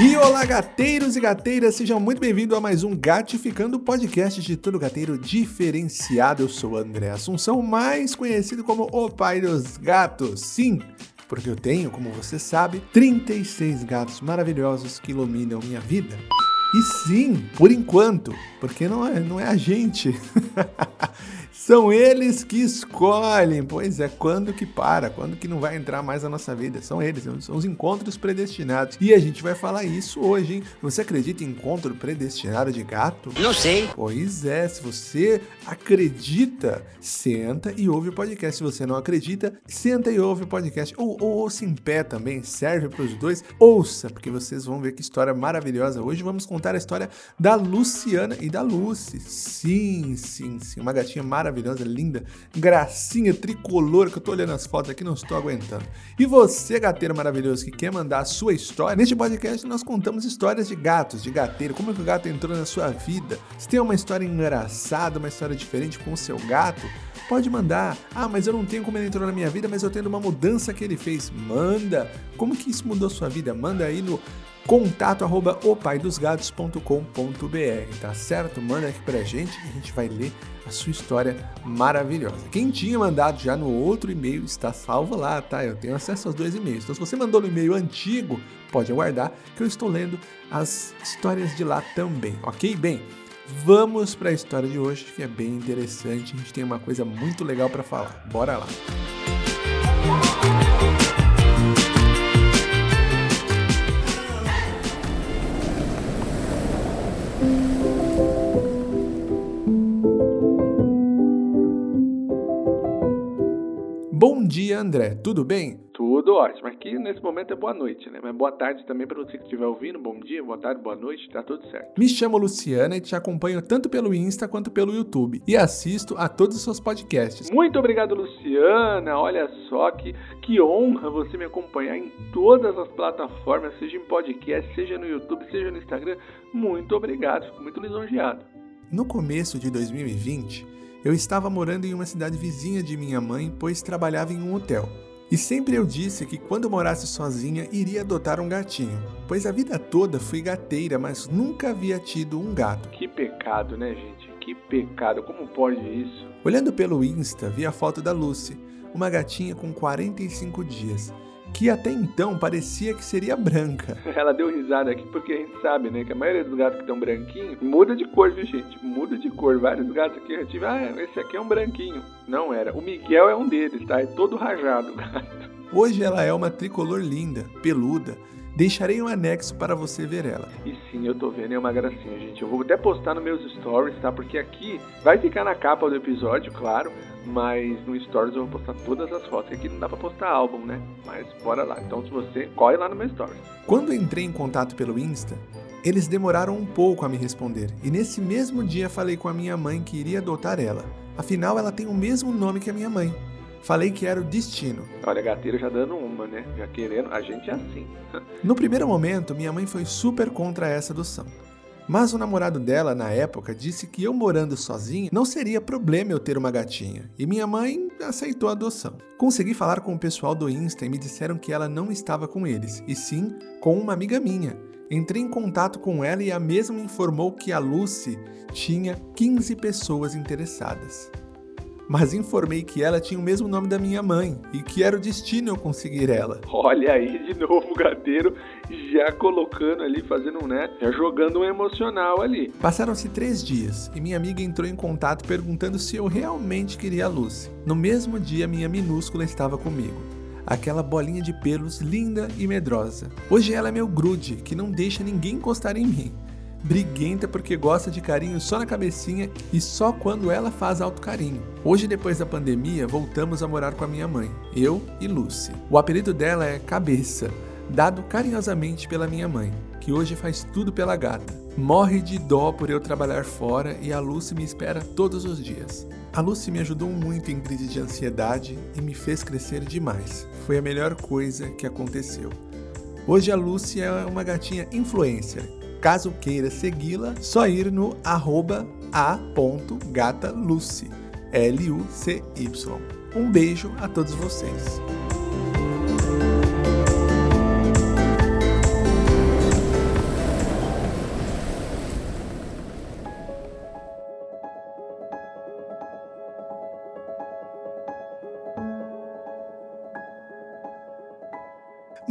E olá, gateiros e gateiras, sejam muito bem-vindos a mais um Gatificando, podcast de todo gateiro diferenciado. Eu sou André Assunção, mais conhecido como o pai dos gatos. Sim, porque eu tenho, como você sabe, 36 gatos maravilhosos que iluminam minha vida. E sim, por enquanto, porque não é, não é a gente. São eles que escolhem. Pois é, quando que para, quando que não vai entrar mais na nossa vida. São eles, são os encontros predestinados. E a gente vai falar isso hoje, hein? Você acredita em encontro predestinado de gato? Não sei. Pois é, se você acredita, senta e ouve o podcast. Se você não acredita, senta e ouve o podcast. Ou, ou ouça em pé também, serve para os dois. Ouça, porque vocês vão ver que história maravilhosa. Hoje vamos contar a história da Luciana e da Lucy. Sim, sim, sim. Uma gatinha maravilhosa maravilhosa, linda, gracinha tricolor, que eu tô olhando as fotos aqui não estou aguentando. E você, gateiro maravilhoso, que quer mandar a sua história, neste podcast nós contamos histórias de gatos, de gateiro, como é que o gato entrou na sua vida. Se tem uma história engraçada, uma história diferente com o seu gato, pode mandar. Ah, mas eu não tenho como ele entrou na minha vida, mas eu tenho uma mudança que ele fez. Manda! Como que isso mudou sua vida? Manda aí no contato arroba opaidosgatos.com.br, tá certo? Manda aqui pra gente e a gente vai ler a sua história maravilhosa. Quem tinha mandado já no outro e-mail está salvo lá, tá? Eu tenho acesso aos dois e-mails. Então, se você mandou no e-mail antigo, pode aguardar que eu estou lendo as histórias de lá também, ok? Bem, vamos para a história de hoje, que é bem interessante. A gente tem uma coisa muito legal para falar. Bora lá. Bom dia, André. Tudo bem? Tudo ótimo. Aqui nesse momento é boa noite, né? Mas boa tarde também para você que estiver ouvindo. Bom dia, boa tarde, boa noite, tá tudo certo. Me chamo Luciana e te acompanho tanto pelo Insta quanto pelo YouTube. E assisto a todos os seus podcasts. Muito obrigado, Luciana. Olha só que, que honra você me acompanhar em todas as plataformas, seja em podcast, seja no YouTube, seja no Instagram. Muito obrigado, fico muito lisonjeado. No começo de 2020, eu estava morando em uma cidade vizinha de minha mãe, pois trabalhava em um hotel. E sempre eu disse que quando morasse sozinha iria adotar um gatinho, pois a vida toda fui gateira, mas nunca havia tido um gato. Que pecado, né, gente? Que pecado, como pode isso? Olhando pelo Insta, vi a foto da Lucy, uma gatinha com 45 dias, que até então parecia que seria branca. Ela deu risada aqui porque a gente sabe, né, que a maioria dos gatos que estão branquinhos muda de cor, viu, gente? Muda de cor. Vários gatos aqui eu tive, ah, esse aqui é um branquinho. Não era. O Miguel é um deles, tá? É todo rajado o gato. Hoje ela é uma tricolor linda, peluda, Deixarei um anexo para você ver ela. E sim, eu tô vendo, é uma gracinha, gente. Eu vou até postar nos meus stories, tá? Porque aqui vai ficar na capa do episódio, claro, mas no stories eu vou postar todas as fotos. Aqui não dá para postar álbum, né? Mas bora lá. Então, se você corre lá no meu stories. Quando entrei em contato pelo Insta, eles demoraram um pouco a me responder. E nesse mesmo dia falei com a minha mãe que iria adotar ela. Afinal, ela tem o mesmo nome que a minha mãe. Falei que era o destino. Olha, gateiro já dando uma, né? Já querendo, a gente é assim. no primeiro momento, minha mãe foi super contra essa adoção. Mas o namorado dela, na época, disse que eu morando sozinha não seria problema eu ter uma gatinha, e minha mãe aceitou a adoção. Consegui falar com o pessoal do Insta e me disseram que ela não estava com eles, e sim com uma amiga minha. Entrei em contato com ela e a mesma me informou que a Lucy tinha 15 pessoas interessadas mas informei que ela tinha o mesmo nome da minha mãe e que era o destino eu conseguir ela. Olha aí de novo o gateiro já colocando ali, fazendo um, né? Já jogando um emocional ali. Passaram-se três dias e minha amiga entrou em contato perguntando se eu realmente queria a Lucy. No mesmo dia, minha minúscula estava comigo aquela bolinha de pelos linda e medrosa. Hoje ela é meu grude, que não deixa ninguém encostar em mim briguenta porque gosta de carinho só na cabecinha e só quando ela faz alto carinho. Hoje, depois da pandemia, voltamos a morar com a minha mãe, eu e Lucy. O apelido dela é Cabeça, dado carinhosamente pela minha mãe, que hoje faz tudo pela gata. Morre de dó por eu trabalhar fora e a Lucy me espera todos os dias. A Lucy me ajudou muito em crise de ansiedade e me fez crescer demais. Foi a melhor coisa que aconteceu. Hoje a Lucy é uma gatinha influencer Caso queira segui-la, só ir no arroba a.gatalucy, L-U-C-Y. Um beijo a todos vocês.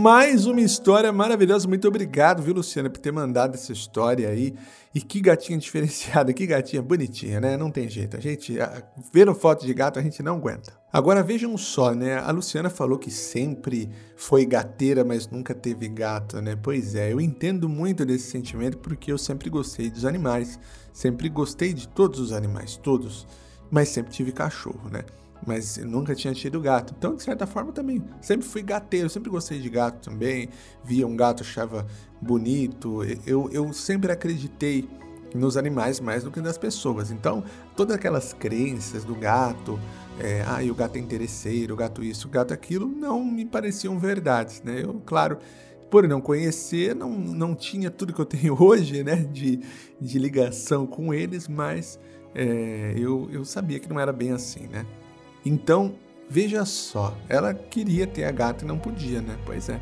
Mais uma história maravilhosa. Muito obrigado, viu, Luciana, por ter mandado essa história aí. E que gatinha diferenciada, que gatinha bonitinha, né? Não tem jeito. A gente, vendo foto de gato, a gente não aguenta. Agora vejam só, né? A Luciana falou que sempre foi gateira, mas nunca teve gato, né? Pois é, eu entendo muito desse sentimento porque eu sempre gostei dos animais. Sempre gostei de todos os animais, todos. Mas sempre tive cachorro, né? Mas nunca tinha tido gato. Então, de certa forma, também sempre fui gateiro, sempre gostei de gato também. Via um gato, achava bonito. Eu, eu sempre acreditei nos animais mais do que nas pessoas. Então, todas aquelas crenças do gato, é, ah, o gato é interesseiro, o gato isso, o gato aquilo, não me pareciam verdades, né? Eu, claro, por não conhecer, não, não tinha tudo que eu tenho hoje, né, de, de ligação com eles, mas é, eu, eu sabia que não era bem assim, né? Então, veja só, ela queria ter a gata e não podia, né? Pois é.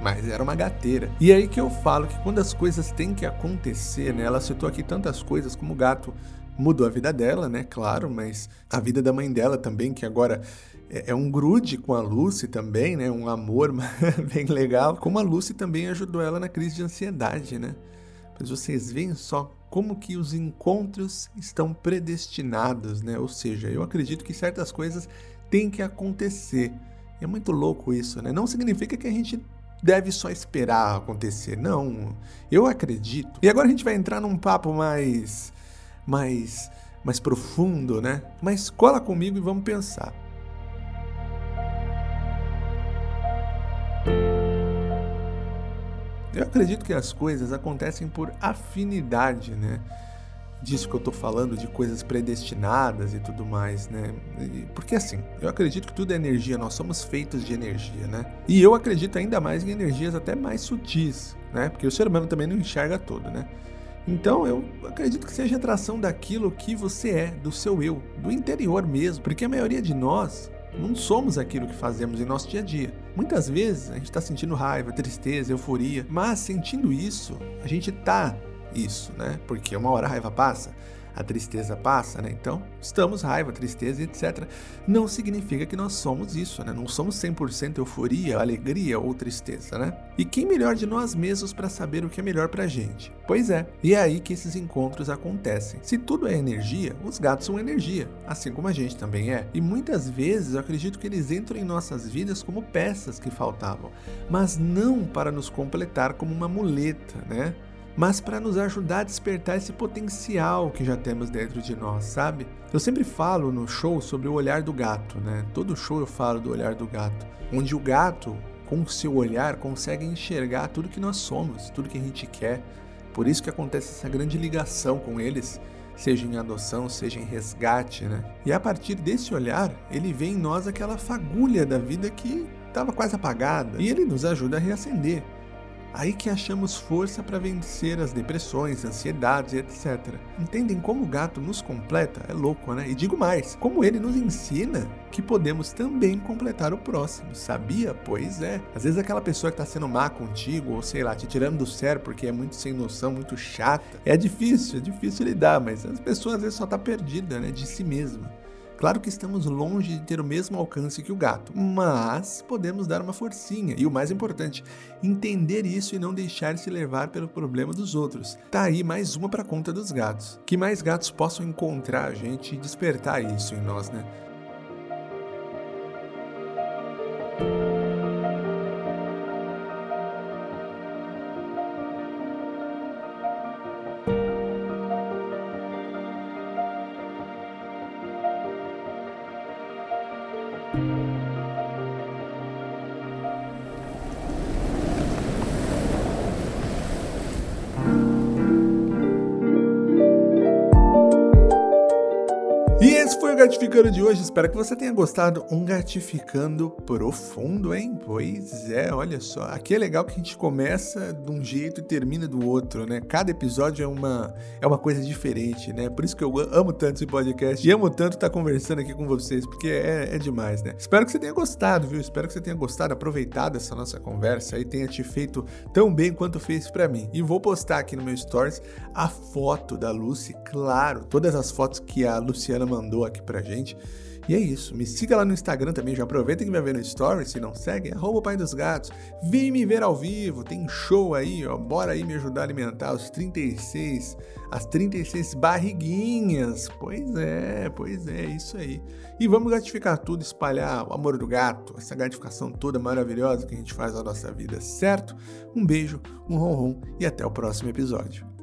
Mas era uma gateira. E aí que eu falo que quando as coisas têm que acontecer, né? Ela citou aqui tantas coisas como o gato mudou a vida dela, né? Claro, mas a vida da mãe dela também, que agora é, é um grude com a Lucy também, né? Um amor bem legal. Como a Lucy também ajudou ela na crise de ansiedade, né? Mas vocês veem só como que os encontros estão predestinados, né? Ou seja, eu acredito que certas coisas têm que acontecer. É muito louco isso, né? Não significa que a gente deve só esperar acontecer. Não, eu acredito. E agora a gente vai entrar num papo mais mais mais profundo, né? Mas cola comigo e vamos pensar. Eu acredito que as coisas acontecem por afinidade, né? Disso que eu tô falando, de coisas predestinadas e tudo mais, né? Porque assim, eu acredito que tudo é energia, nós somos feitos de energia, né? E eu acredito ainda mais em energias até mais sutis, né? Porque o ser humano também não enxerga todo, né? Então eu acredito que seja atração daquilo que você é, do seu eu, do interior mesmo, porque a maioria de nós não somos aquilo que fazemos em nosso dia a dia. Muitas vezes a gente está sentindo raiva, tristeza, euforia, mas sentindo isso, a gente tá isso, né? Porque uma hora a raiva passa, a tristeza passa, né? Então, estamos raiva, tristeza, etc. Não significa que nós somos isso, né? Não somos 100% euforia, alegria ou tristeza, né? E quem melhor de nós mesmos para saber o que é melhor pra gente? Pois é, e é aí que esses encontros acontecem. Se tudo é energia, os gatos são energia, assim como a gente também é. E muitas vezes eu acredito que eles entram em nossas vidas como peças que faltavam, mas não para nos completar como uma muleta, né? Mas para nos ajudar a despertar esse potencial que já temos dentro de nós, sabe? Eu sempre falo no show sobre o olhar do gato, né? Todo show eu falo do olhar do gato, onde o gato, com o seu olhar, consegue enxergar tudo que nós somos, tudo que a gente quer. Por isso que acontece essa grande ligação com eles, seja em adoção, seja em resgate, né? E a partir desse olhar, ele vê em nós aquela fagulha da vida que estava quase apagada e ele nos ajuda a reacender. Aí que achamos força para vencer as depressões, ansiedades, etc. Entendem como o gato nos completa? É louco, né? E digo mais, como ele nos ensina que podemos também completar o próximo. Sabia? Pois é. Às vezes aquela pessoa que está sendo má contigo, ou sei lá, te tirando do sério porque é muito sem noção, muito chata. É difícil, é difícil lidar, mas as pessoas às vezes só tá perdida, né, de si mesma. Claro que estamos longe de ter o mesmo alcance que o gato, mas podemos dar uma forcinha. E o mais importante, entender isso e não deixar se levar pelo problema dos outros. Tá aí mais uma para conta dos gatos. Que mais gatos possam encontrar a gente e despertar isso em nós, né? Gatificando de hoje. Espero que você tenha gostado. Um Gatificando profundo, hein? Pois é, olha só. Aqui é legal que a gente começa de um jeito e termina do outro, né? Cada episódio é uma, é uma coisa diferente, né? Por isso que eu amo tanto esse podcast e amo tanto estar conversando aqui com vocês, porque é, é demais, né? Espero que você tenha gostado, viu? Espero que você tenha gostado, aproveitado essa nossa conversa e tenha te feito tão bem quanto fez para mim. E vou postar aqui no meu Stories a foto da Lucy, claro, todas as fotos que a Luciana mandou aqui pra gente. E é isso. Me siga lá no Instagram também. Já aproveita que vai ver no Story. Se não segue, é arroba Pai dos Gatos. Vem me ver ao vivo. Tem show aí, ó. Bora aí me ajudar a alimentar os 36, as 36 barriguinhas. Pois é, pois é, isso aí. E vamos gratificar tudo, espalhar o amor do gato, essa gratificação toda maravilhosa que a gente faz na nossa vida, certo? Um beijo, um ronron e até o próximo episódio.